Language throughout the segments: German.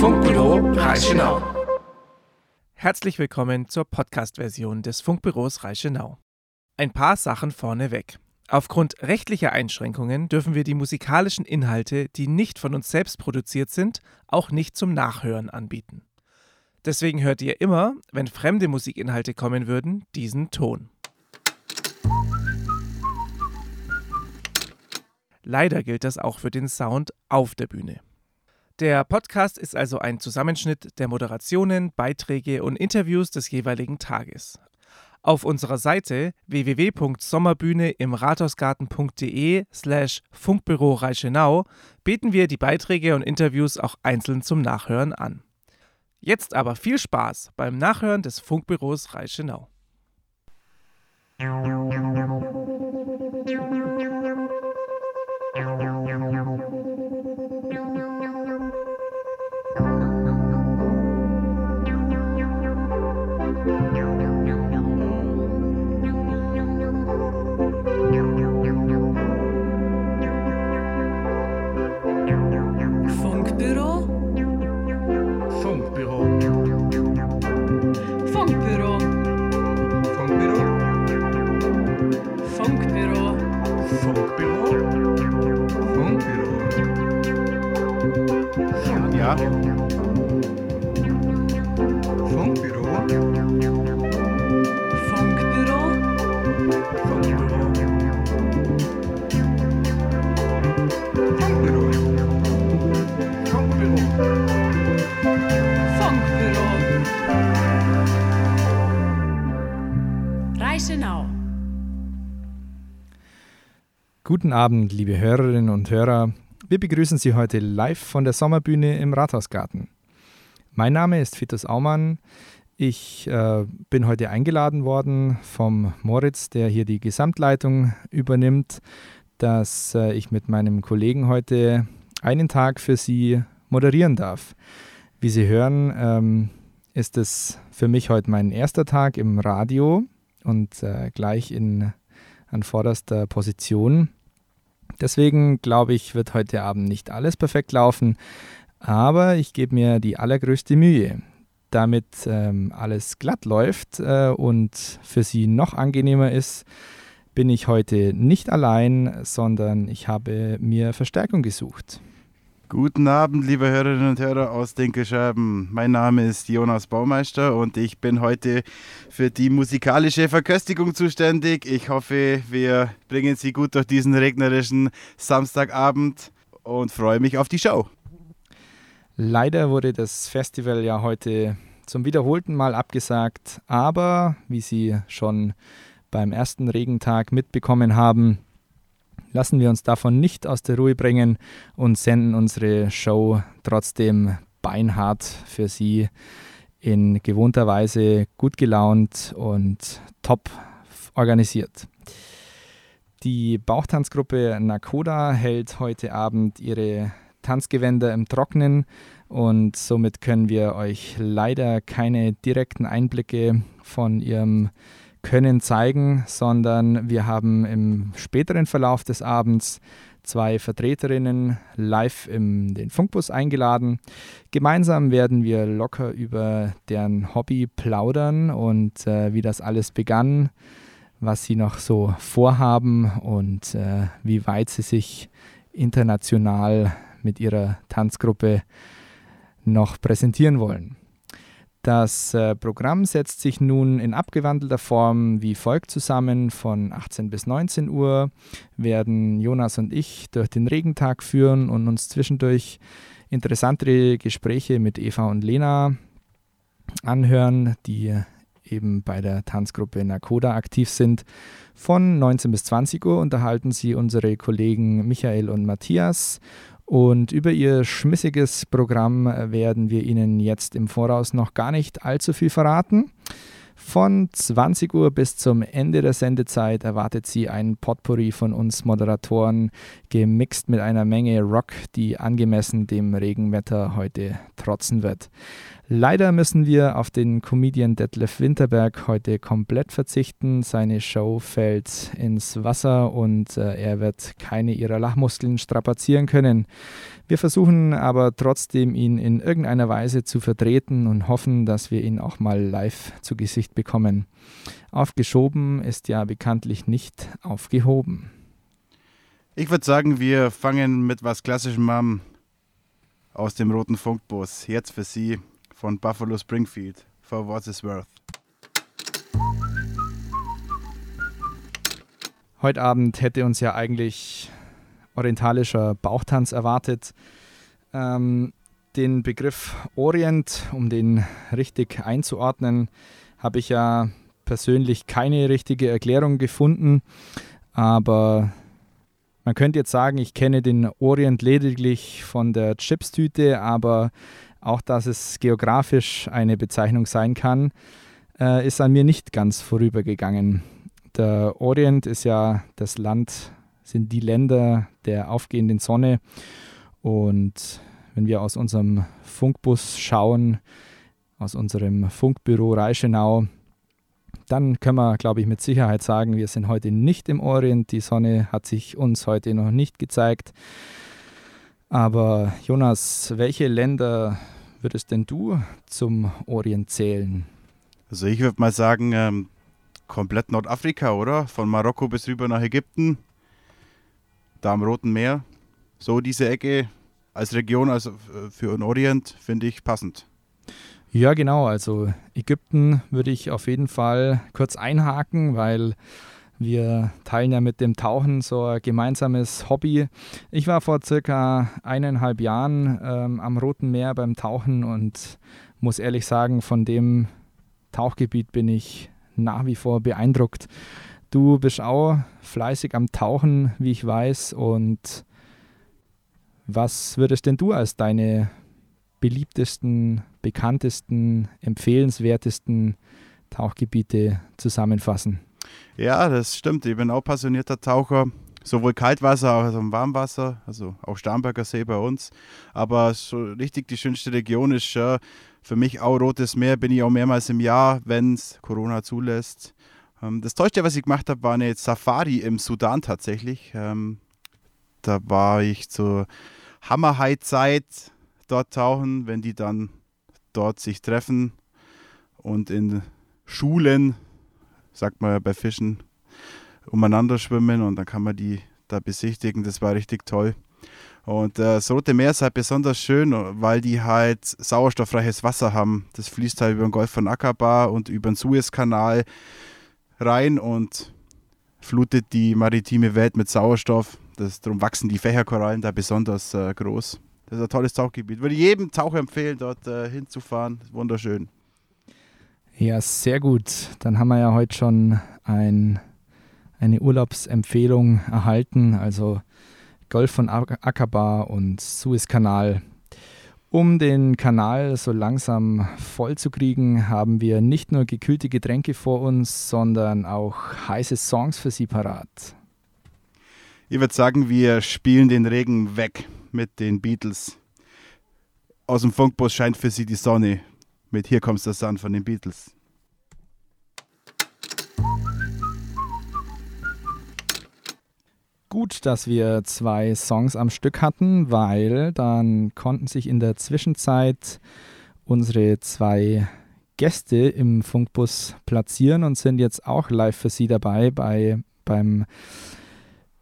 Funkbüro Reichenau. Herzlich willkommen zur Podcast-Version des Funkbüros Reichenau. Ein paar Sachen vorneweg. Aufgrund rechtlicher Einschränkungen dürfen wir die musikalischen Inhalte, die nicht von uns selbst produziert sind, auch nicht zum Nachhören anbieten. Deswegen hört ihr immer, wenn fremde Musikinhalte kommen würden, diesen Ton. Leider gilt das auch für den Sound auf der Bühne. Der Podcast ist also ein Zusammenschnitt der Moderationen, Beiträge und Interviews des jeweiligen Tages. Auf unserer Seite www.sommerbühne im rathausgarten.de slash Funkbüro Reichenau bieten wir die Beiträge und Interviews auch einzeln zum Nachhören an. Jetzt aber viel Spaß beim Nachhören des Funkbüros Reichenau. Guten Abend, liebe Hörerinnen und Hörer. Wir begrüßen Sie heute live von der Sommerbühne im Rathausgarten. Mein Name ist Fitus Aumann. Ich äh, bin heute eingeladen worden vom Moritz, der hier die Gesamtleitung übernimmt, dass äh, ich mit meinem Kollegen heute einen Tag für Sie moderieren darf. Wie Sie hören, ähm, ist es für mich heute mein erster Tag im Radio und äh, gleich in, an vorderster Position. Deswegen glaube ich, wird heute Abend nicht alles perfekt laufen, aber ich gebe mir die allergrößte Mühe. Damit ähm, alles glatt läuft äh, und für Sie noch angenehmer ist, bin ich heute nicht allein, sondern ich habe mir Verstärkung gesucht. Guten Abend, liebe Hörerinnen und Hörer aus Dinkelscheiben. Mein Name ist Jonas Baumeister und ich bin heute für die musikalische Verköstigung zuständig. Ich hoffe, wir bringen Sie gut durch diesen regnerischen Samstagabend und freue mich auf die Show. Leider wurde das Festival ja heute zum wiederholten Mal abgesagt, aber wie Sie schon beim ersten Regentag mitbekommen haben, lassen wir uns davon nicht aus der Ruhe bringen und senden unsere Show trotzdem beinhart für Sie in gewohnter Weise gut gelaunt und top organisiert. Die Bauchtanzgruppe Nakoda hält heute Abend ihre Tanzgewänder im Trocknen und somit können wir euch leider keine direkten Einblicke von ihrem Können zeigen, sondern wir haben im späteren Verlauf des Abends zwei Vertreterinnen live in den Funkbus eingeladen. Gemeinsam werden wir locker über deren Hobby plaudern und äh, wie das alles begann, was sie noch so vorhaben und äh, wie weit sie sich international mit ihrer Tanzgruppe noch präsentieren wollen. Das äh, Programm setzt sich nun in abgewandelter Form wie folgt zusammen. Von 18 bis 19 Uhr werden Jonas und ich durch den Regentag führen und uns zwischendurch interessantere Gespräche mit Eva und Lena anhören, die eben bei der Tanzgruppe Nakoda aktiv sind. Von 19 bis 20 Uhr unterhalten sie unsere Kollegen Michael und Matthias und über ihr schmissiges Programm werden wir Ihnen jetzt im Voraus noch gar nicht allzu viel verraten. Von 20 Uhr bis zum Ende der Sendezeit erwartet Sie ein Potpourri von uns Moderatoren, gemixt mit einer Menge Rock, die angemessen dem Regenwetter heute trotzen wird. Leider müssen wir auf den Comedian Detlef Winterberg heute komplett verzichten. Seine Show fällt ins Wasser und äh, er wird keine ihrer Lachmuskeln strapazieren können. Wir versuchen aber trotzdem, ihn in irgendeiner Weise zu vertreten und hoffen, dass wir ihn auch mal live zu Gesicht bekommen. Aufgeschoben ist ja bekanntlich nicht aufgehoben. Ich würde sagen, wir fangen mit was Klassischem an aus dem roten Funkbus. Jetzt für Sie von Buffalo Springfield, For What It's Worth. Heute Abend hätte uns ja eigentlich orientalischer Bauchtanz erwartet. Ähm, den Begriff Orient, um den richtig einzuordnen, habe ich ja persönlich keine richtige Erklärung gefunden. Aber man könnte jetzt sagen, ich kenne den Orient lediglich von der Chipstüte, aber auch dass es geografisch eine Bezeichnung sein kann, äh, ist an mir nicht ganz vorübergegangen. Der Orient ist ja das Land, sind die Länder der aufgehenden Sonne. Und wenn wir aus unserem Funkbus schauen, aus unserem Funkbüro Reichenau, dann können wir, glaube ich, mit Sicherheit sagen, wir sind heute nicht im Orient. Die Sonne hat sich uns heute noch nicht gezeigt. Aber Jonas, welche Länder würdest denn du zum Orient zählen? Also ich würde mal sagen, ähm, komplett Nordafrika, oder? Von Marokko bis rüber nach Ägypten, da am Roten Meer. So diese Ecke als Region, also für den Orient, finde ich passend. Ja, genau. Also Ägypten würde ich auf jeden Fall kurz einhaken, weil wir teilen ja mit dem Tauchen so ein gemeinsames Hobby. Ich war vor circa eineinhalb Jahren ähm, am Roten Meer beim Tauchen und muss ehrlich sagen, von dem Tauchgebiet bin ich nach wie vor beeindruckt. Du bist auch fleißig am Tauchen, wie ich weiß. Und was würdest denn du als deine beliebtesten, bekanntesten, empfehlenswertesten Tauchgebiete zusammenfassen? Ja, das stimmt. Ich bin auch passionierter Taucher. Sowohl Kaltwasser als auch Warmwasser, also auch Starnberger See bei uns. Aber so richtig die schönste Region ist äh, für mich auch Rotes Meer. Bin ich auch mehrmals im Jahr, wenn es Corona zulässt. Ähm, das Tollste, was ich gemacht habe, war eine Safari im Sudan tatsächlich. Ähm, da war ich zur Hammerhigh-Zeit dort tauchen, wenn die dann dort sich treffen und in Schulen sagt man ja bei Fischen, umeinander schwimmen und dann kann man die da besichtigen. Das war richtig toll. Und äh, das Rote Meer ist halt besonders schön, weil die halt sauerstofffreies Wasser haben. Das fließt halt über den Golf von Aqaba und über den Suezkanal rein und flutet die maritime Welt mit Sauerstoff. Das, darum wachsen die Fächerkorallen da besonders äh, groß. Das ist ein tolles Tauchgebiet. Würde jedem Taucher empfehlen, dort äh, hinzufahren. Wunderschön. Ja, sehr gut. Dann haben wir ja heute schon ein, eine Urlaubsempfehlung erhalten, also Golf von Aqaba und Suezkanal. Um den Kanal so langsam voll zu kriegen, haben wir nicht nur gekühlte Getränke vor uns, sondern auch heiße Songs für Sie parat. Ich würde sagen, wir spielen den Regen weg mit den Beatles. Aus dem Funkbus scheint für Sie die Sonne mit Hier kommst das an von den Beatles. Gut, dass wir zwei Songs am Stück hatten, weil dann konnten sich in der Zwischenzeit unsere zwei Gäste im Funkbus platzieren und sind jetzt auch live für Sie dabei bei, beim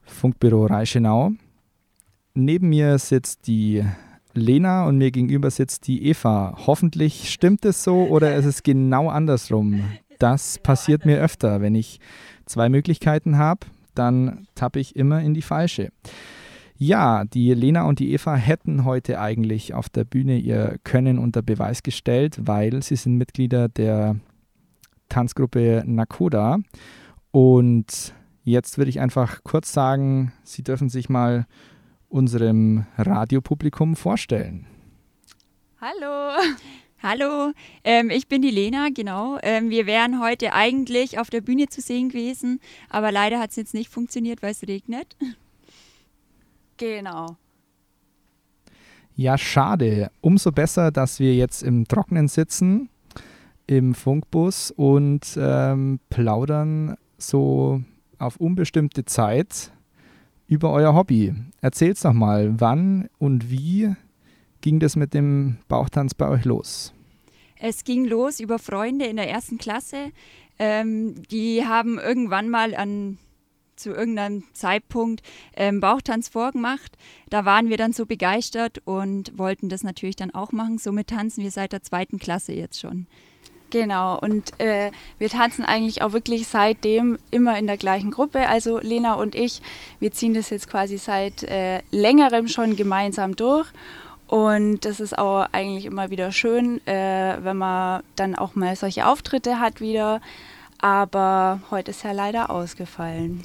Funkbüro Reichenau. Neben mir sitzt die Lena und mir gegenüber sitzt die Eva. Hoffentlich stimmt es so oder ist es genau andersrum? Das passiert mir öfter, wenn ich zwei Möglichkeiten habe, dann tappe ich immer in die falsche. Ja, die Lena und die Eva hätten heute eigentlich auf der Bühne ihr Können unter Beweis gestellt, weil sie sind Mitglieder der Tanzgruppe Nakoda. Und jetzt würde ich einfach kurz sagen, sie dürfen sich mal unserem Radiopublikum vorstellen. Hallo. Hallo, ähm, ich bin die Lena, genau. Ähm, wir wären heute eigentlich auf der Bühne zu sehen gewesen, aber leider hat es jetzt nicht funktioniert, weil es regnet. Genau. Ja, schade. Umso besser, dass wir jetzt im Trocknen sitzen, im Funkbus und ähm, plaudern so auf unbestimmte Zeit über euer Hobby. Erzählt's doch mal, wann und wie ging das mit dem Bauchtanz bei euch los? Es ging los über Freunde in der ersten Klasse. Ähm, die haben irgendwann mal an zu irgendeinem Zeitpunkt ähm, Bauchtanz vorgemacht. Da waren wir dann so begeistert und wollten das natürlich dann auch machen. Somit tanzen wir seit der zweiten Klasse jetzt schon. Genau, und äh, wir tanzen eigentlich auch wirklich seitdem immer in der gleichen Gruppe. Also Lena und ich, wir ziehen das jetzt quasi seit äh, längerem schon gemeinsam durch. Und das ist auch eigentlich immer wieder schön, äh, wenn man dann auch mal solche Auftritte hat wieder. Aber heute ist ja leider ausgefallen.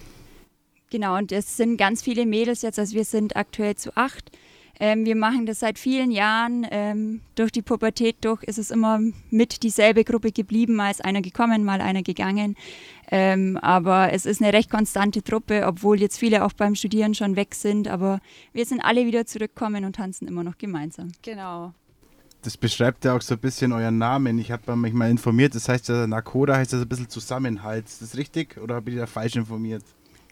Genau, und es sind ganz viele Mädels jetzt, also wir sind aktuell zu acht. Ähm, wir machen das seit vielen Jahren. Ähm, durch die Pubertät durch ist es immer mit dieselbe Gruppe geblieben, mal ist einer gekommen, mal einer gegangen. Ähm, aber es ist eine recht konstante Truppe, obwohl jetzt viele auch beim Studieren schon weg sind. Aber wir sind alle wieder zurückgekommen und tanzen immer noch gemeinsam. Genau. Das beschreibt ja auch so ein bisschen euren Namen. Ich habe mich mal informiert, das heißt ja, Nakoda heißt das ein bisschen Zusammenhalt. Ist das richtig oder habe ich da falsch informiert?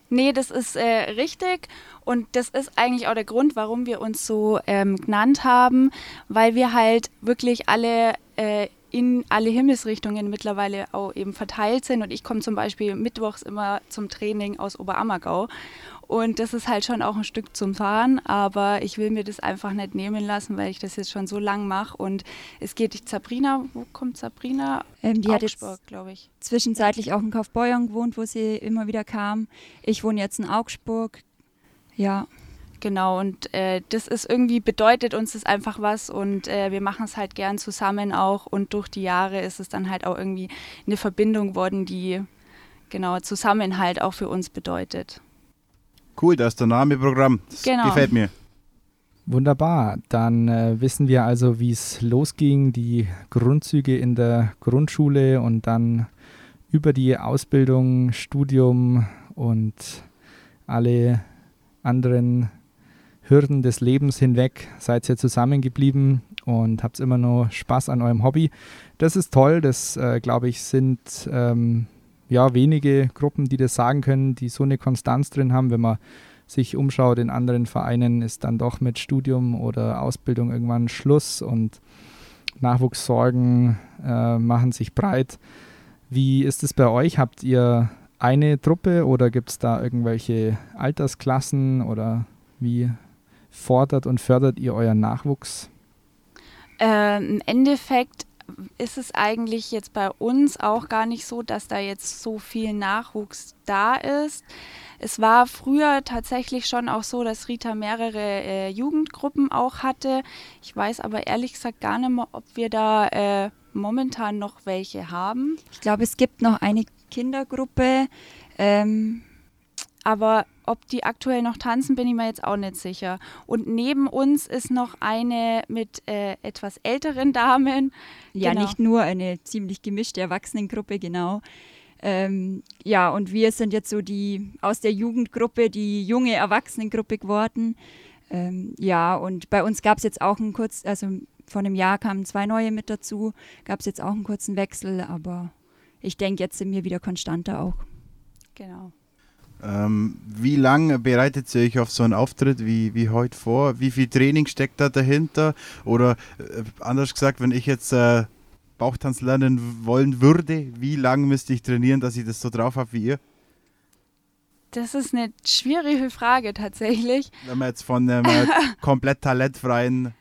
Nee, das ist äh, richtig und das ist eigentlich auch der Grund, warum wir uns so ähm, genannt haben, weil wir halt wirklich alle äh, in alle Himmelsrichtungen mittlerweile auch eben verteilt sind und ich komme zum Beispiel mittwochs immer zum Training aus Oberammergau und das ist halt schon auch ein Stück zum Fahren, aber ich will mir das einfach nicht nehmen lassen, weil ich das jetzt schon so lang mache. Und es geht Sabrina, wo kommt Sabrina? Ähm, die Augsburg, hat glaube ich. Zwischenzeitlich auch in Kaufbeuern gewohnt, wo sie immer wieder kam. Ich wohne jetzt in Augsburg. Ja. Genau, und äh, das ist irgendwie, bedeutet uns das einfach was und äh, wir machen es halt gern zusammen auch und durch die Jahre ist es dann halt auch irgendwie eine Verbindung geworden, die genau Zusammenhalt auch für uns bedeutet. Cool, da ist der Name Programm. Das genau. gefällt mir. Wunderbar. Dann äh, wissen wir also, wie es losging, die Grundzüge in der Grundschule und dann über die Ausbildung, Studium und alle anderen Hürden des Lebens hinweg seid ihr zusammengeblieben und habt immer noch Spaß an eurem Hobby. Das ist toll. Das, äh, glaube ich, sind ähm, ja, wenige Gruppen, die das sagen können, die so eine Konstanz drin haben. Wenn man sich umschaut in anderen Vereinen, ist dann doch mit Studium oder Ausbildung irgendwann Schluss und Nachwuchssorgen äh, machen sich breit. Wie ist es bei euch? Habt ihr eine Truppe oder gibt es da irgendwelche Altersklassen oder wie fordert und fördert ihr euren Nachwuchs? Äh, Im Endeffekt ist es eigentlich jetzt bei uns auch gar nicht so, dass da jetzt so viel Nachwuchs da ist. Es war früher tatsächlich schon auch so, dass Rita mehrere äh, Jugendgruppen auch hatte. Ich weiß aber ehrlich gesagt gar nicht mehr, ob wir da äh, momentan noch welche haben. Ich glaube, es gibt noch eine Kindergruppe. Ähm, aber ob die aktuell noch tanzen, bin ich mir jetzt auch nicht sicher. Und neben uns ist noch eine mit äh, etwas älteren Damen. Ja, genau. nicht nur eine ziemlich gemischte Erwachsenengruppe, genau. Ähm, ja, und wir sind jetzt so die aus der Jugendgruppe, die junge Erwachsenengruppe geworden. Ähm, ja, und bei uns gab es jetzt auch einen kurz, also vor einem Jahr kamen zwei neue mit dazu, gab es jetzt auch einen kurzen Wechsel, aber ich denke, jetzt sind wir wieder konstanter auch. Genau. Ähm, wie lange bereitet ihr euch auf so einen Auftritt wie, wie heute vor? Wie viel Training steckt da dahinter? Oder äh, anders gesagt, wenn ich jetzt äh, Bauchtanz lernen wollen würde, wie lange müsste ich trainieren, dass ich das so drauf habe wie ihr? Das ist eine schwierige Frage tatsächlich. Wenn man jetzt von einem äh, komplett talentfreien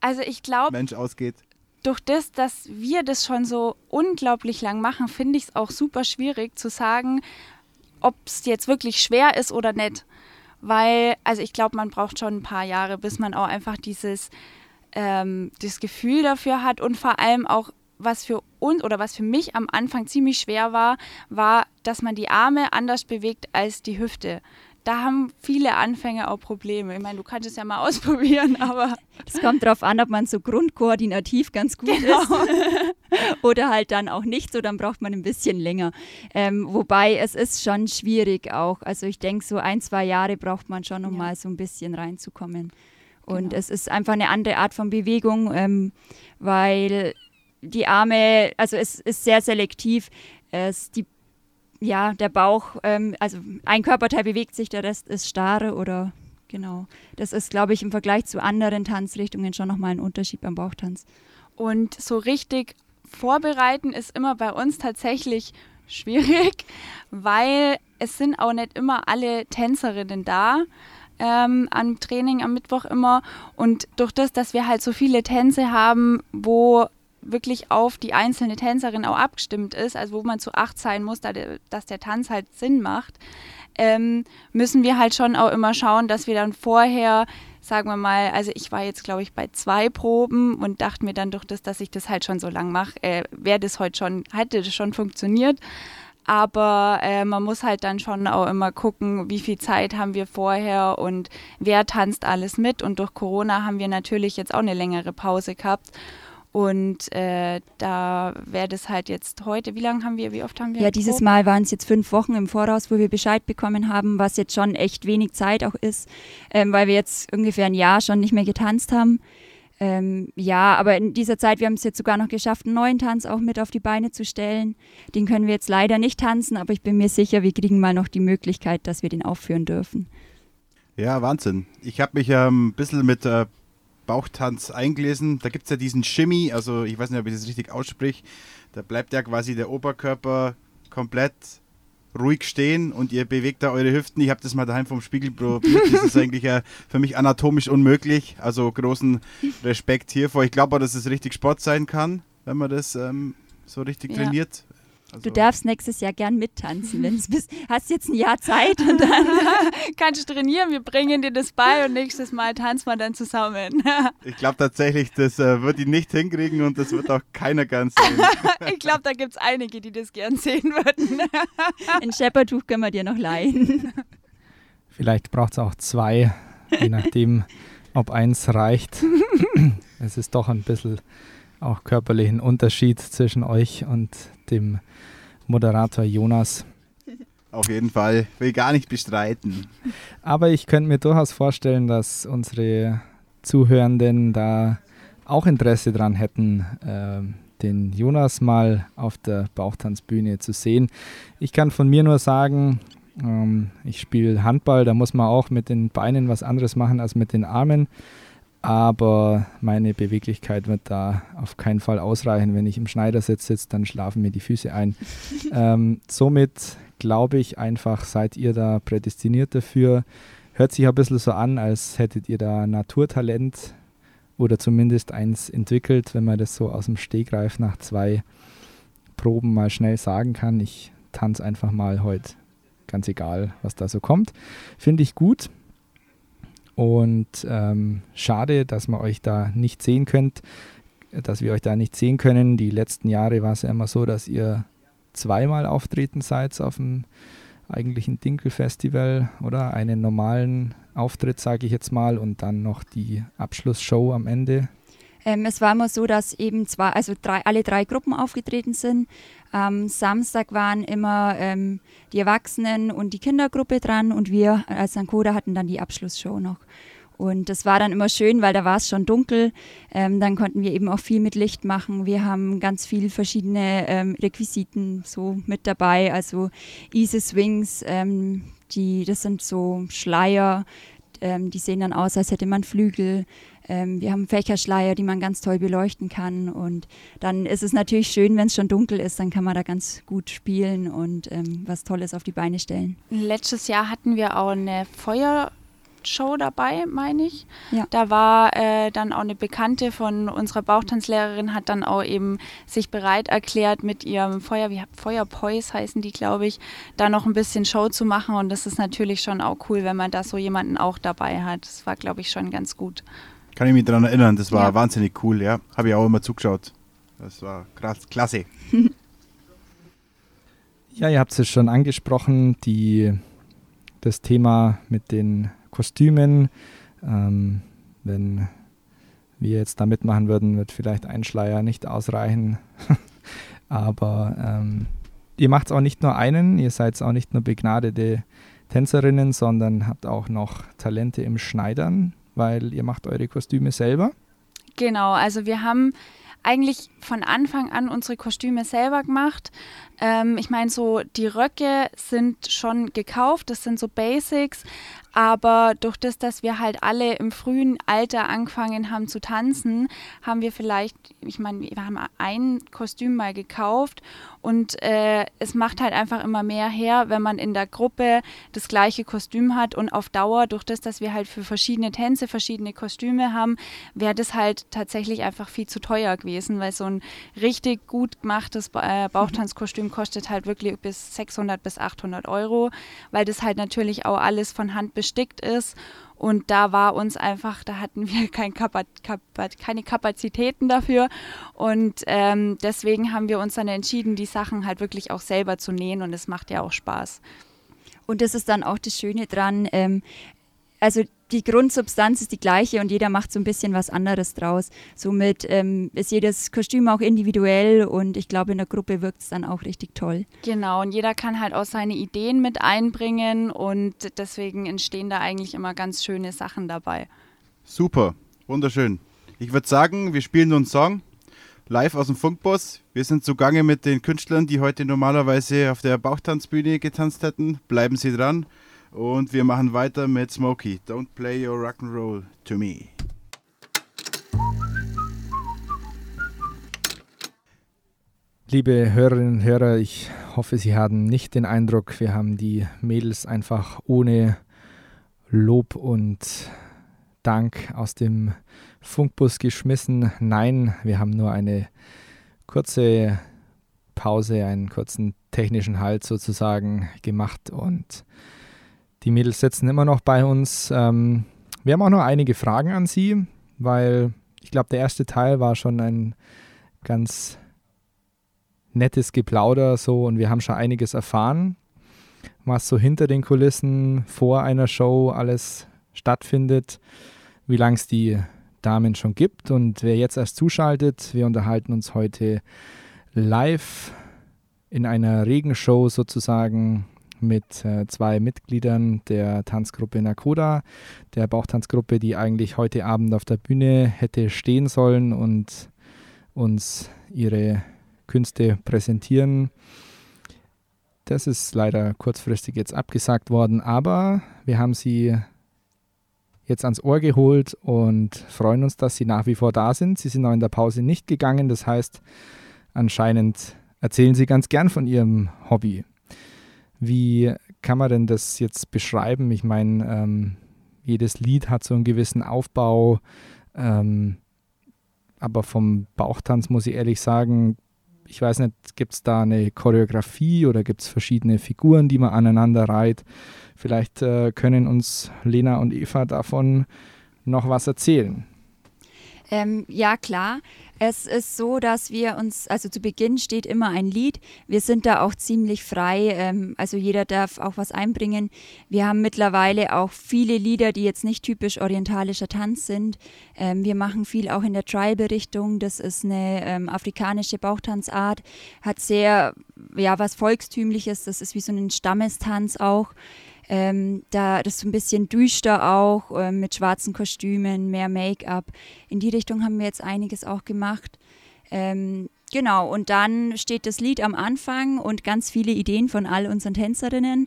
also ich glaub, Mensch ausgeht. Durch das, dass wir das schon so unglaublich lang machen, finde ich es auch super schwierig zu sagen, ob es jetzt wirklich schwer ist oder nicht. Weil, also ich glaube, man braucht schon ein paar Jahre, bis man auch einfach dieses ähm, das Gefühl dafür hat und vor allem auch, was für uns oder was für mich am Anfang ziemlich schwer war, war, dass man die Arme anders bewegt als die Hüfte da haben viele Anfänger auch Probleme. Ich meine, du kannst es ja mal ausprobieren, aber. Es kommt darauf an, ob man so grundkoordinativ ganz gut genau. ist. Oder halt dann auch nicht so, dann braucht man ein bisschen länger. Ähm, wobei es ist schon schwierig auch. Also ich denke, so ein, zwei Jahre braucht man schon, um ja. mal so ein bisschen reinzukommen. Und Genau. es ist einfach eine andere Art von Bewegung, ähm, weil die Arme, also es ist sehr selektiv. Es, die, ja, der Bauch, ähm, also ein Körperteil bewegt sich, der Rest ist starre oder genau. Das ist, glaube ich, im Vergleich zu anderen Tanzrichtungen schon nochmal ein Unterschied beim Bauchtanz. Und so richtig vorbereiten ist immer bei uns tatsächlich schwierig, weil es sind auch nicht immer alle Tänzerinnen da ähm, am Training am Mittwoch immer. Und durch das, dass wir halt so viele Tänze haben, wo wirklich auf die einzelne Tänzerin auch abgestimmt ist, also wo man zu acht sein muss, da der, dass der Tanz halt Sinn macht, ähm, müssen wir halt schon auch immer schauen, dass wir dann vorher, sagen wir mal, also ich war jetzt glaube ich bei zwei Proben und dachte mir dann durch das, dass ich das halt schon so lang mache, äh, wäre das heute schon, hätte das schon funktioniert. Aber äh, man muss halt dann schon auch immer gucken, wie viel Zeit haben wir vorher und wer tanzt alles mit. Und durch Corona haben wir natürlich jetzt auch eine längere Pause gehabt. Und äh, da wäre das halt jetzt heute, wie lange haben wir, wie oft haben wir? Ja, dieses Proben? Mal waren es jetzt fünf Wochen im Voraus, wo wir Bescheid bekommen haben, was jetzt schon echt wenig Zeit auch ist, ähm, weil wir jetzt ungefähr ein Jahr schon nicht mehr getanzt haben. Ähm, ja, aber in dieser Zeit, wir haben es jetzt sogar noch geschafft, einen neuen Tanz auch mit auf die Beine zu stellen. Den können wir jetzt leider nicht tanzen, aber ich bin mir sicher, wir kriegen mal noch die Möglichkeit, dass wir den aufführen dürfen. Ja, Wahnsinn. Ich habe mich ähm, ein bisschen mit äh, Bauchtanz eingelesen. Da gibt es ja diesen Shimmy, also ich weiß nicht, ob ich das richtig ausspreche. Da bleibt ja quasi der Oberkörper komplett ruhig stehen und ihr bewegt da eure Hüften. Ich habe das mal daheim vom Spiegel probiert. Das ist eigentlich äh, für mich anatomisch unmöglich. Also großen Respekt hiervor. Ich glaube auch, dass es richtig Sport sein kann, wenn man das ähm, so richtig Ja. trainiert. Also, Du darfst nächstes Jahr gern mittanzen, wenn es bist. Hast jetzt ein Jahr Zeit und dann. Kannst du trainieren, wir bringen dir das bei und nächstes Mal tanzen wir dann zusammen. Ich glaube tatsächlich, das äh, wird ihn nicht hinkriegen und das wird auch keiner ganz sehen. ich glaube, da gibt es einige, die das gern sehen würden. Ein Scheppertuch können wir dir noch leihen. Vielleicht braucht es auch zwei, je nachdem, ob eins reicht. es ist doch ein bisschen auch körperlichen Unterschied zwischen euch und dem Moderator Jonas. Auf jeden Fall. Will gar nicht bestreiten. Aber ich könnte mir durchaus vorstellen, dass unsere Zuhörenden da auch Interesse dran hätten, ähm, den Jonas mal auf der Bauchtanzbühne zu sehen. Ich kann von mir nur sagen, ähm, ich spiele Handball, da muss man auch mit den Beinen was anderes machen als mit den Armen. Aber meine Beweglichkeit wird da auf keinen Fall ausreichen. Wenn ich im Schneidersitz sitze, dann schlafen mir die Füße ein. ähm, somit glaube ich einfach, seid ihr da prädestiniert dafür. Hört sich ein bisschen so an, als hättet ihr da Naturtalent oder zumindest eins entwickelt, wenn man das so aus dem Stegreif nach zwei Proben mal schnell sagen kann. Ich tanze einfach mal heute, ganz egal, was da so kommt. Finde ich gut. Und ähm, schade, dass man euch da nicht sehen könnt, dass wir euch da nicht sehen können. Die letzten Jahre war es ja immer so, dass ihr zweimal auftreten seid auf dem eigentlichen Dinkel-Festival oder einen normalen Auftritt, sage ich jetzt mal, und dann noch die Abschlussshow am Ende. Ähm, es war immer so, dass eben zwei, also drei, alle drei Gruppen aufgetreten sind. Am Samstag waren immer ähm, die Erwachsenen und die Kindergruppe dran und wir als Sankoda hatten dann die Abschlussshow noch. Und das war dann immer schön, weil da war es schon dunkel. Ähm, dann konnten wir eben auch viel mit Licht machen. Wir haben ganz viele verschiedene ähm, Requisiten so mit dabei. Also Easy Swings, ähm, die, das sind so Schleier, ähm, die sehen dann aus, als hätte man Flügel. Ähm, wir haben Fächerschleier, die man ganz toll beleuchten kann. Und dann ist es natürlich schön, wenn es schon dunkel ist, dann kann man da ganz gut spielen und ähm, was Tolles auf die Beine stellen. Letztes Jahr hatten wir auch eine Feuershow dabei, meine ich. Ja. Da war äh, dann auch eine Bekannte von unserer Bauchtanzlehrerin, hat dann auch eben sich bereit erklärt, mit ihrem Feuer, wie Feuerpois heißen die, glaube ich, da noch ein bisschen Show zu machen. Und das ist natürlich schon auch cool, wenn man da so jemanden auch dabei hat. Das war, glaube ich, schon ganz gut. Kann ich mich daran erinnern, das war Ja. wahnsinnig cool, ja. Habe ich auch immer zugeschaut. Das war krass, klasse. Ja, ihr habt es schon angesprochen, die, das Thema mit den Kostümen. Ähm, wenn wir jetzt da mitmachen würden, wird vielleicht ein Schleier nicht ausreichen. Aber ähm, ihr macht es auch nicht nur einen, ihr seid auch nicht nur begnadete Tänzerinnen, sondern habt auch noch Talente im Schneidern. Weil ihr macht eure Kostüme selber. Genau, also wir haben eigentlich von Anfang an unsere Kostüme selber gemacht. Ähm, ich meine, so die Röcke sind schon gekauft, das sind so Basics, aber durch das, dass wir halt alle im frühen Alter angefangen haben zu tanzen, haben wir vielleicht, ich meine, wir haben ein Kostüm mal gekauft und äh, es macht halt einfach immer mehr her, wenn man in der Gruppe das gleiche Kostüm hat und auf Dauer, durch das, dass wir halt für verschiedene Tänze verschiedene Kostüme haben, wäre das halt tatsächlich einfach viel zu teuer gewesen, weil so ein richtig gut gemachtes äh, Bauchtanzkostüm kostet halt wirklich bis 600 bis 800 Euro, weil das halt natürlich auch alles von Hand bestickt ist. Und da war uns einfach, da hatten wir kein Kapa Kapa keine Kapazitäten dafür. Und ähm, deswegen haben wir uns dann entschieden, die Sachen halt wirklich auch selber zu nähen. Und es macht ja auch Spaß. Und das ist dann auch das Schöne dran. Ähm, also die Grundsubstanz ist die gleiche und jeder macht so ein bisschen was anderes draus. Somit ähm, ist jedes Kostüm auch individuell und ich glaube, in der Gruppe wirkt es dann auch richtig toll. Genau, und jeder kann halt auch seine Ideen mit einbringen und deswegen entstehen da eigentlich immer ganz schöne Sachen dabei. Super, wunderschön. Ich würde sagen, wir spielen nun einen Song live aus dem Funkbus. Wir sind zugange mit den Künstlern, die heute normalerweise auf der Bauchtanzbühne getanzt hätten. Bleiben Sie dran. Und wir machen weiter mit Smokey. Don't play your rock'n'roll to me. Liebe Hörerinnen und Hörer, ich hoffe, Sie haben nicht den Eindruck, wir haben die Mädels einfach ohne Lob und Dank aus dem Funkbus geschmissen. Nein, wir haben nur eine kurze Pause, einen kurzen technischen Halt sozusagen gemacht und die Mädels sitzen immer noch bei uns. Ähm, wir haben auch noch einige Fragen an Sie, weil ich glaube, der erste Teil war schon ein ganz nettes Geplauder so und wir haben schon einiges erfahren, was so hinter den Kulissen vor einer Show alles stattfindet, wie lange es die Damen schon gibt und wer jetzt erst zuschaltet, wir unterhalten uns heute live in einer Regenshow sozusagen mit äh, zwei Mitgliedern der Tanzgruppe Nakoda, der Bauchtanzgruppe, die eigentlich heute Abend auf der Bühne hätte stehen sollen und uns ihre Künste präsentieren. Das ist leider kurzfristig jetzt abgesagt worden, aber wir haben sie jetzt ans Ohr geholt und freuen uns, dass sie nach wie vor da sind. Sie sind auch in der Pause nicht gegangen, das heißt, anscheinend erzählen sie ganz gern von ihrem Hobby. Wie kann man denn das jetzt beschreiben? Ich meine, ähm, jedes Lied hat so einen gewissen Aufbau, ähm, aber vom Bauchtanz muss ich ehrlich sagen, ich weiß nicht, gibt es da eine Choreografie oder gibt es verschiedene Figuren, die man aneinander reiht? Vielleicht äh, können uns Lena und Eva davon noch was erzählen. Ähm, ja, klar. Es ist so, dass wir uns, also zu Beginn steht immer ein Lied. Wir sind da auch ziemlich frei, ähm, also jeder darf auch was einbringen. Wir haben mittlerweile auch viele Lieder, die jetzt nicht typisch orientalischer Tanz sind. Ähm, wir machen viel auch in der Tribal-Richtung. Das ist eine ähm, afrikanische Bauchtanzart, hat sehr, ja, was Volkstümliches. Das ist wie so ein Stammestanz auch. Ähm, da das ist so ein bisschen düster auch, äh, mit schwarzen Kostümen, mehr Make-up. In die Richtung haben wir jetzt einiges auch gemacht. Ähm, genau, und dann steht das Lied am Anfang und ganz viele Ideen von all unseren Tänzerinnen.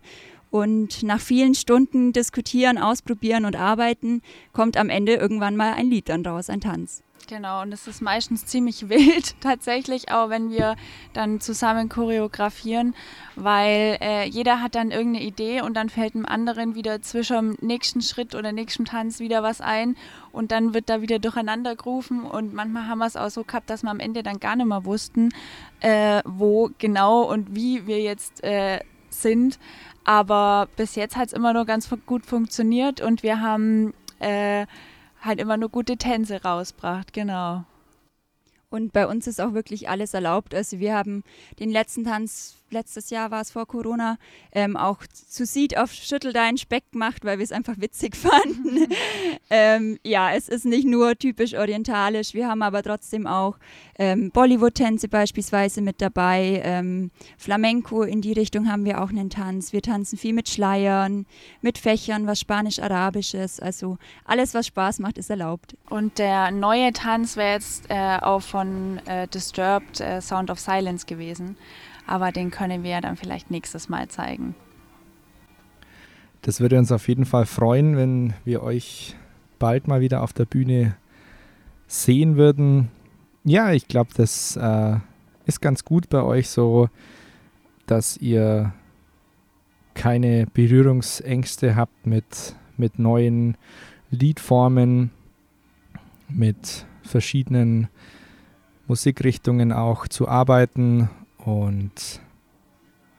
Und nach vielen Stunden diskutieren, ausprobieren und arbeiten, kommt am Ende irgendwann mal ein Lied dann raus, ein Tanz. Genau, und es ist meistens ziemlich wild tatsächlich, auch wenn wir dann zusammen choreografieren, weil äh, jeder hat dann irgendeine Idee und dann fällt dem anderen wieder zwischen dem nächsten Schritt oder nächsten Tanz wieder was ein und dann wird da wieder durcheinander gerufen und manchmal haben wir es auch so gehabt, dass wir am Ende dann gar nicht mehr wussten, äh, wo genau und wie wir jetzt äh, sind. Aber bis jetzt hat es immer nur ganz gut funktioniert und wir haben äh, halt immer nur gute Tänze rausbracht, genau. Und bei uns ist auch wirklich alles erlaubt. Also wir haben den letzten Tanz letztes Jahr war es vor Corona, ähm, auch zu Seed auf Schüttel deinen Speck gemacht, weil wir es einfach witzig fanden. ähm, ja, es ist nicht nur typisch orientalisch, wir haben aber trotzdem auch ähm, Bollywood-Tänze beispielsweise mit dabei, ähm, Flamenco in die Richtung haben wir auch einen Tanz. Wir tanzen viel mit Schleiern, mit Fächern, was Spanisch-Arabisches, also alles, was Spaß macht, ist erlaubt. Und der neue Tanz wäre jetzt äh, auch von äh, Disturbed äh, Sound of Silence gewesen. Aber den können wir ja dann vielleicht nächstes Mal zeigen. Das würde uns auf jeden Fall freuen, wenn wir euch bald mal wieder auf der Bühne sehen würden. Ja, ich glaube, das äh, ist ganz gut bei euch so, dass ihr keine Berührungsängste habt mit, mit neuen Liedformen, mit verschiedenen Musikrichtungen auch zu arbeiten. Und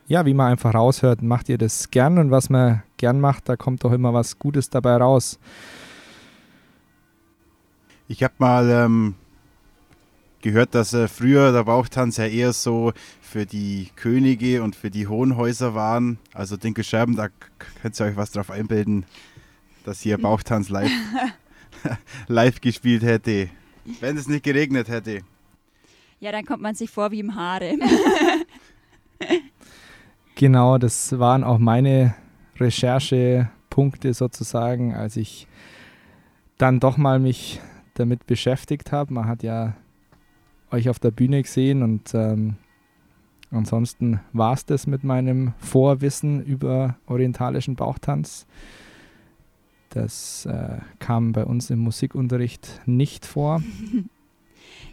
ja, wie man einfach raushört, macht ihr das gern und was man gern macht, da kommt doch immer was Gutes dabei raus. Ich habe mal ähm, gehört, dass äh, früher der Bauchtanz ja eher so für die Könige und für die hohen Häuser waren. Also Dinkel Scherben, da könnt ihr euch was drauf einbilden, dass hier Bauchtanz live, live gespielt hätte. Wenn es nicht geregnet hätte. Ja, dann kommt man sich vor wie im Harem. genau, das waren auch meine Recherchepunkte sozusagen, als ich dann doch mal mich damit beschäftigt habe. Man hat ja euch auf der Bühne gesehen und ähm, ansonsten war es das mit meinem Vorwissen über orientalischen Bauchtanz. Das äh, kam bei uns im Musikunterricht nicht vor.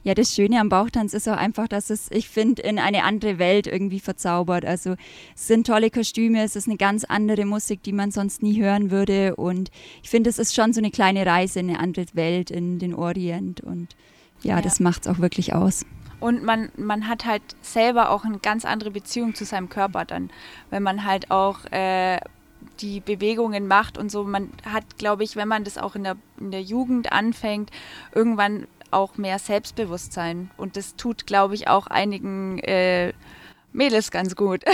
Ja, das Schöne am Bauchtanz ist auch einfach, dass es, ich finde, in eine andere Welt irgendwie verzaubert. Also es sind tolle Kostüme, es ist eine ganz andere Musik, die man sonst nie hören würde. Und ich finde, es ist schon so eine kleine Reise in eine andere Welt, in den Orient. Und ja, ja. das macht es auch wirklich aus. Und man, man hat halt selber auch eine ganz andere Beziehung zu seinem Körper dann, wenn man halt auch äh, die Bewegungen macht und so. Man hat, glaube ich, wenn man das auch in der, in der Jugend anfängt, irgendwann auch mehr Selbstbewusstsein. Und das tut, glaube ich, auch einigen äh, Mädels ganz gut.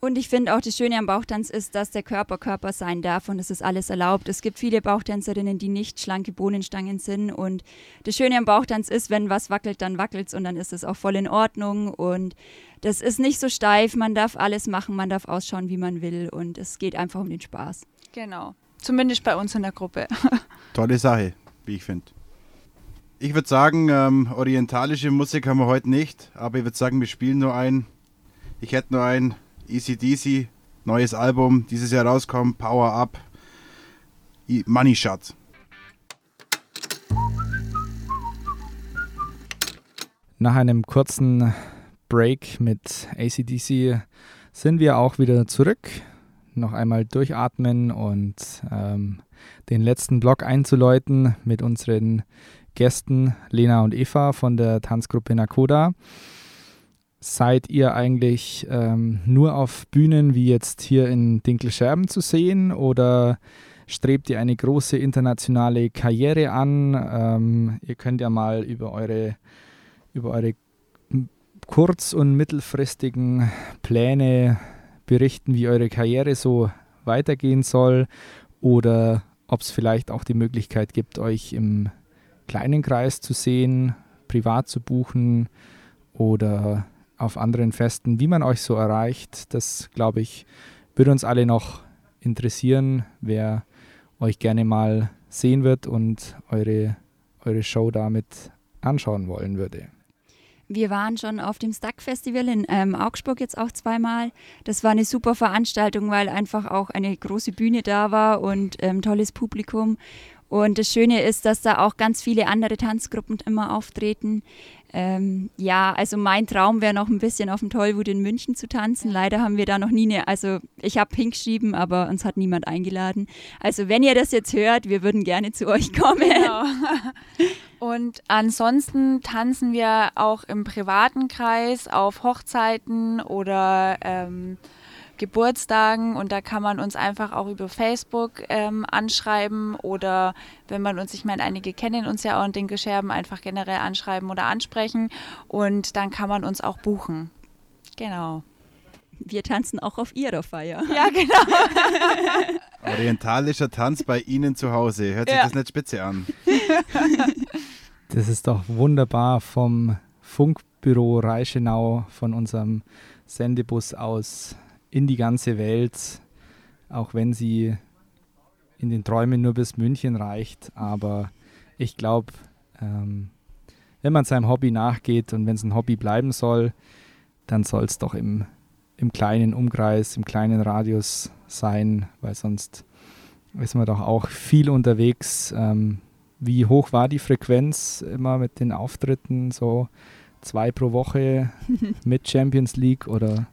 Und ich finde auch das Schöne am Bauchtanz ist, dass der Körper Körper sein darf und es ist alles erlaubt. Es gibt viele Bauchtänzerinnen, die nicht schlanke Bohnenstangen sind. Und das Schöne am Bauchtanz ist, wenn was wackelt, dann wackelt es und dann ist es auch voll in Ordnung. Und das ist nicht so steif, man darf alles machen, man darf ausschauen, wie man will. Und es geht einfach um den Spaß. Genau. Zumindest bei uns in der Gruppe. Tolle Sache, wie ich finde. Ich würde sagen, ähm, orientalische Musik haben wir heute nicht, aber ich würde sagen, wir spielen nur ein. Ich hätte nur ein Easy Deasy, neues Album, dieses Jahr rauskommt, Power Up, Money Shot. Nach einem kurzen Break mit ACDC sind wir auch wieder zurück. Noch einmal durchatmen und ähm, den letzten Block einzuläuten mit unseren Gästen Lena und Eva von der Tanzgruppe Nakoda. Seid ihr eigentlich ähm, nur auf Bühnen wie jetzt hier in Dinkelscherben zu sehen oder strebt ihr eine große internationale Karriere an? Ähm, ihr könnt ja mal über eure, über eure kurz- und mittelfristigen Pläne berichten, wie eure Karriere so weitergehen soll oder ob es vielleicht auch die Möglichkeit gibt, euch im kleinen Kreis zu sehen, privat zu buchen oder auf anderen Festen, wie man euch so erreicht. Das, glaube ich, würde uns alle noch interessieren, wer euch gerne mal sehen wird und eure, eure Show damit anschauen wollen würde. Wir waren schon auf dem Stuck Festival in ähm, Augsburg jetzt auch zweimal. Das war eine super Veranstaltung, weil einfach auch eine große Bühne da war und ähm, tolles Publikum. Und das Schöne ist, dass da auch ganz viele andere Tanzgruppen immer auftreten. Ähm, ja, also mein Traum wäre noch ein bisschen auf dem Tollwood in München zu tanzen. Leider haben wir da noch nie eine, also ich habe hingeschrieben, aber uns hat niemand eingeladen. Also wenn ihr das jetzt hört, wir würden gerne zu euch kommen. Genau. Und ansonsten tanzen wir auch im privaten Kreis auf Hochzeiten oder ähm, Geburtstagen und da kann man uns einfach auch über Facebook ähm, anschreiben oder wenn man uns, ich meine, einige kennen uns ja auch in den Gescherben, einfach generell anschreiben oder ansprechen und dann kann man uns auch buchen. Genau. Wir tanzen auch auf ihrer Feier. Ja, genau. Orientalischer Tanz bei Ihnen zu Hause. Hört sich Ja. das nicht spitze an? Das ist doch wunderbar vom Funkbüro Reichenau, von unserem Sendebus aus in die ganze Welt, auch wenn sie in den Träumen nur bis München reicht. Aber ich glaube, ähm, wenn man seinem Hobby nachgeht und wenn es ein Hobby bleiben soll, dann soll es doch im, im kleinen Umkreis, im kleinen Radius sein, weil sonst ist man doch auch viel unterwegs. Ähm, wie hoch war die Frequenz immer mit den Auftritten? So zwei pro Woche mit Champions League oder?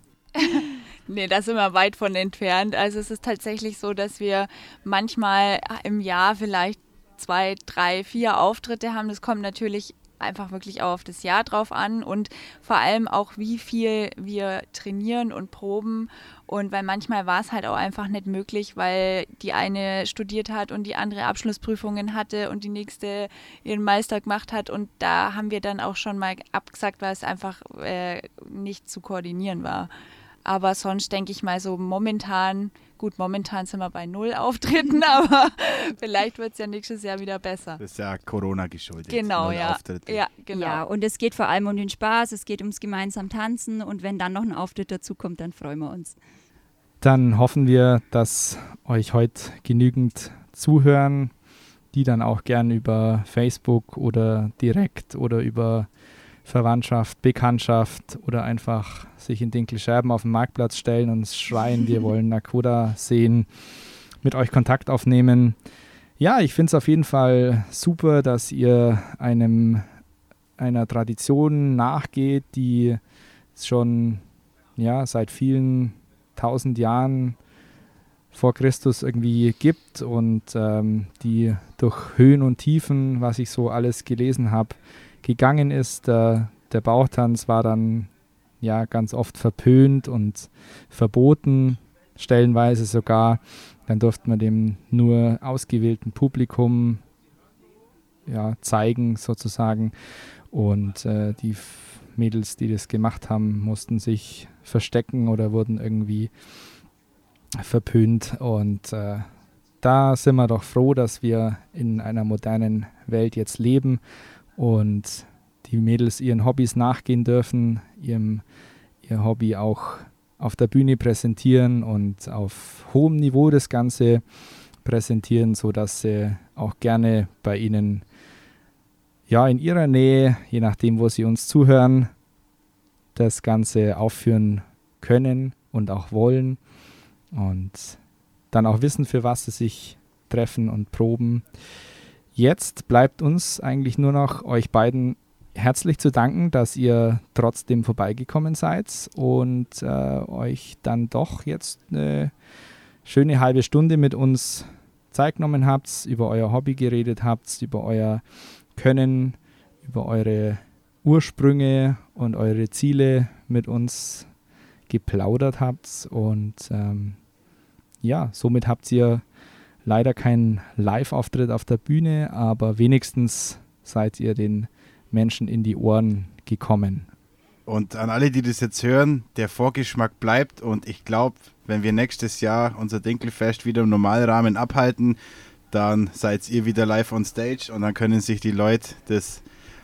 Nee, da sind wir weit von entfernt. Also es ist tatsächlich so, dass wir manchmal im Jahr vielleicht zwei, drei, vier Auftritte haben. Das kommt natürlich einfach wirklich auch auf das Jahr drauf an und vor allem auch, wie viel wir trainieren und proben. Und weil manchmal war es halt auch einfach nicht möglich, weil die eine studiert hat und die andere Abschlussprüfungen hatte und die nächste ihren Meister gemacht hat. Und da haben wir dann auch schon mal abgesagt, weil es einfach äh, nicht zu koordinieren war. Aber sonst denke ich mal so momentan, gut, momentan sind wir bei null Auftritten, aber vielleicht wird es ja nächstes Jahr wieder besser. Das ist ja Corona geschuldet. Genau, Null ja. Auftritte. Ja, genau. Ja, und es geht vor allem um den Spaß, es geht ums gemeinsam Tanzen und wenn dann noch ein Auftritt dazu kommt, dann freuen wir uns. Dann hoffen wir, dass euch heute genügend zuhören, die dann auch gern über Facebook oder direkt oder über Verwandtschaft, Bekanntschaft oder einfach sich in Dinkelscherben auf den Marktplatz stellen und schreien, wir wollen Nakoda sehen, mit euch Kontakt aufnehmen. Ja, ich finde es auf jeden Fall super, dass ihr einem einer Tradition nachgeht, die es schon ja, seit vielen tausend Jahren vor Christus irgendwie gibt und ähm, die durch Höhen und Tiefen, was ich so alles gelesen habe, gegangen ist. Der, der Bauchtanz war dann ja ganz oft verpönt und verboten, stellenweise sogar. Dann durfte man dem nur ausgewählten Publikum ja, zeigen, sozusagen. Und äh, die Mädels, die das gemacht haben, mussten sich verstecken oder wurden irgendwie verpönt. Und äh, da sind wir doch froh, dass wir in einer modernen Welt jetzt leben und die Mädels ihren Hobbys nachgehen dürfen, ihrem, ihr Hobby auch auf der Bühne präsentieren und auf hohem Niveau das Ganze präsentieren, sodass sie auch gerne bei Ihnen ja in Ihrer Nähe, je nachdem, wo Sie uns zuhören, das Ganze aufführen können und auch wollen und dann auch wissen, für was sie sich treffen und proben. Jetzt bleibt uns eigentlich nur noch euch beiden herzlich zu danken, dass ihr trotzdem vorbeigekommen seid und äh, euch dann doch jetzt eine schöne halbe Stunde mit uns Zeit genommen habt, über euer Hobby geredet habt, über euer Können, über eure Ursprünge und eure Ziele mit uns geplaudert habt. Und ähm, ja, somit habt ihr leider keinen Live-Auftritt auf der Bühne, aber wenigstens seid ihr den Menschen in die Ohren gekommen. Und an alle, die das jetzt hören, der Vorgeschmack bleibt. Und ich glaube, wenn wir nächstes Jahr unser Dinkelfest wieder im Normalrahmen abhalten, dann seid ihr wieder live on stage und dann können sich die Leute das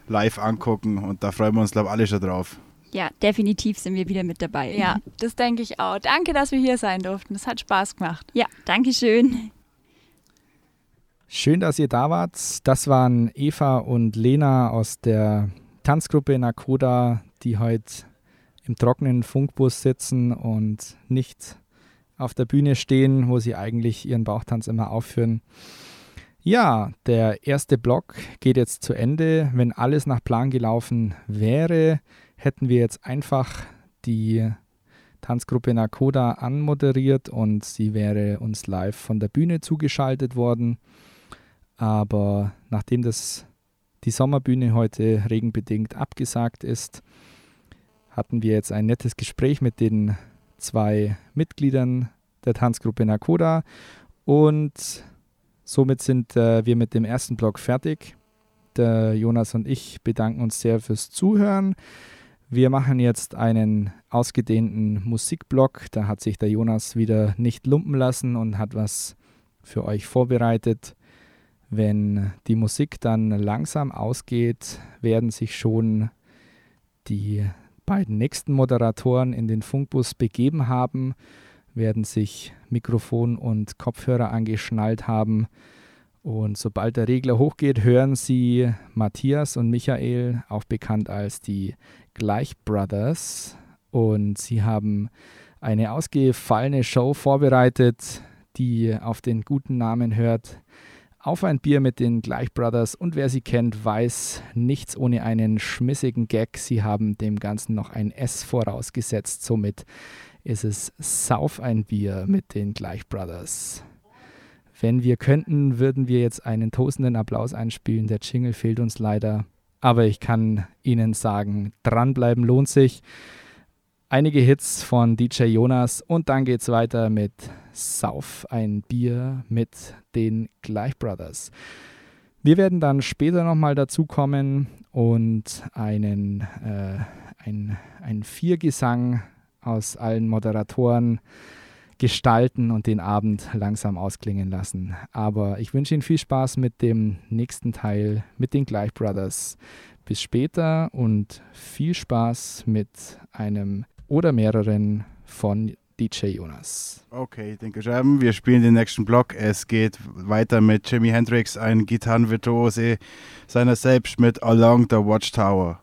live angucken. Und da freuen wir uns, glaube ich, alle schon drauf. Ja, definitiv sind wir wieder mit dabei. Ja, das denke ich auch. Danke, dass wir hier sein durften. Das hat Spaß gemacht. Ja, danke schön. Schön, dass ihr da wart. Das waren Eva und Lena aus der Tanzgruppe Nakoda, die heute im trockenen Funkbus sitzen und nicht auf der Bühne stehen, wo sie eigentlich ihren Bauchtanz immer aufführen. Ja, der erste Block geht jetzt zu Ende. Wenn alles nach Plan gelaufen wäre, hätten wir jetzt einfach die Tanzgruppe Nakoda anmoderiert und sie wäre uns live von der Bühne zugeschaltet worden. Aber nachdem das die Sommerbühne heute regenbedingt abgesagt ist, hatten wir jetzt ein nettes Gespräch mit den zwei Mitgliedern der Tanzgruppe Nakoda und somit sind äh, wir mit dem ersten Block fertig. Der Jonas und ich bedanken uns sehr fürs Zuhören. Wir machen jetzt einen ausgedehnten Musikblock. Da hat sich der Jonas wieder nicht lumpen lassen und hat was für euch vorbereitet. Wenn die Musik dann langsam ausgeht, werden sich schon die beiden nächsten Moderatoren in den Funkbus begeben haben, werden sich Mikrofon und Kopfhörer angeschnallt haben. Und sobald der Regler hochgeht, hören Sie Matthias und Michael, auch bekannt als die Gleich Brothers. Und sie haben eine ausgefallene Show vorbereitet, die auf den guten Namen hört. Auf ein Bier mit den Gleich Brothers und wer sie kennt, weiß nichts ohne einen schmissigen Gag. Sie haben dem Ganzen noch ein S vorausgesetzt. Somit ist es Sauf ein Bier mit den Gleich Brothers. Wenn wir könnten, würden wir jetzt einen tosenden Applaus einspielen. Der Jingle fehlt uns leider. Aber ich kann Ihnen sagen, dranbleiben lohnt sich. Einige Hits von DJ Jonas und dann geht's weiter mit Sauf ein Bier mit den Gleich Brothers. Wir werden dann später nochmal dazukommen und einen, äh, ein, ein Viergesang aus allen Moderatoren gestalten und den Abend langsam ausklingen lassen. Aber ich wünsche Ihnen viel Spaß mit dem nächsten Teil mit den Gleich Brothers. Bis später und viel Spaß mit einem oder mehreren von DJ Jonas. Okay, denke schon. Wir spielen den nächsten Block. Es geht weiter mit Jimi Hendrix, ein Gitarrenvirtuose seiner selbst mit Along the Watchtower.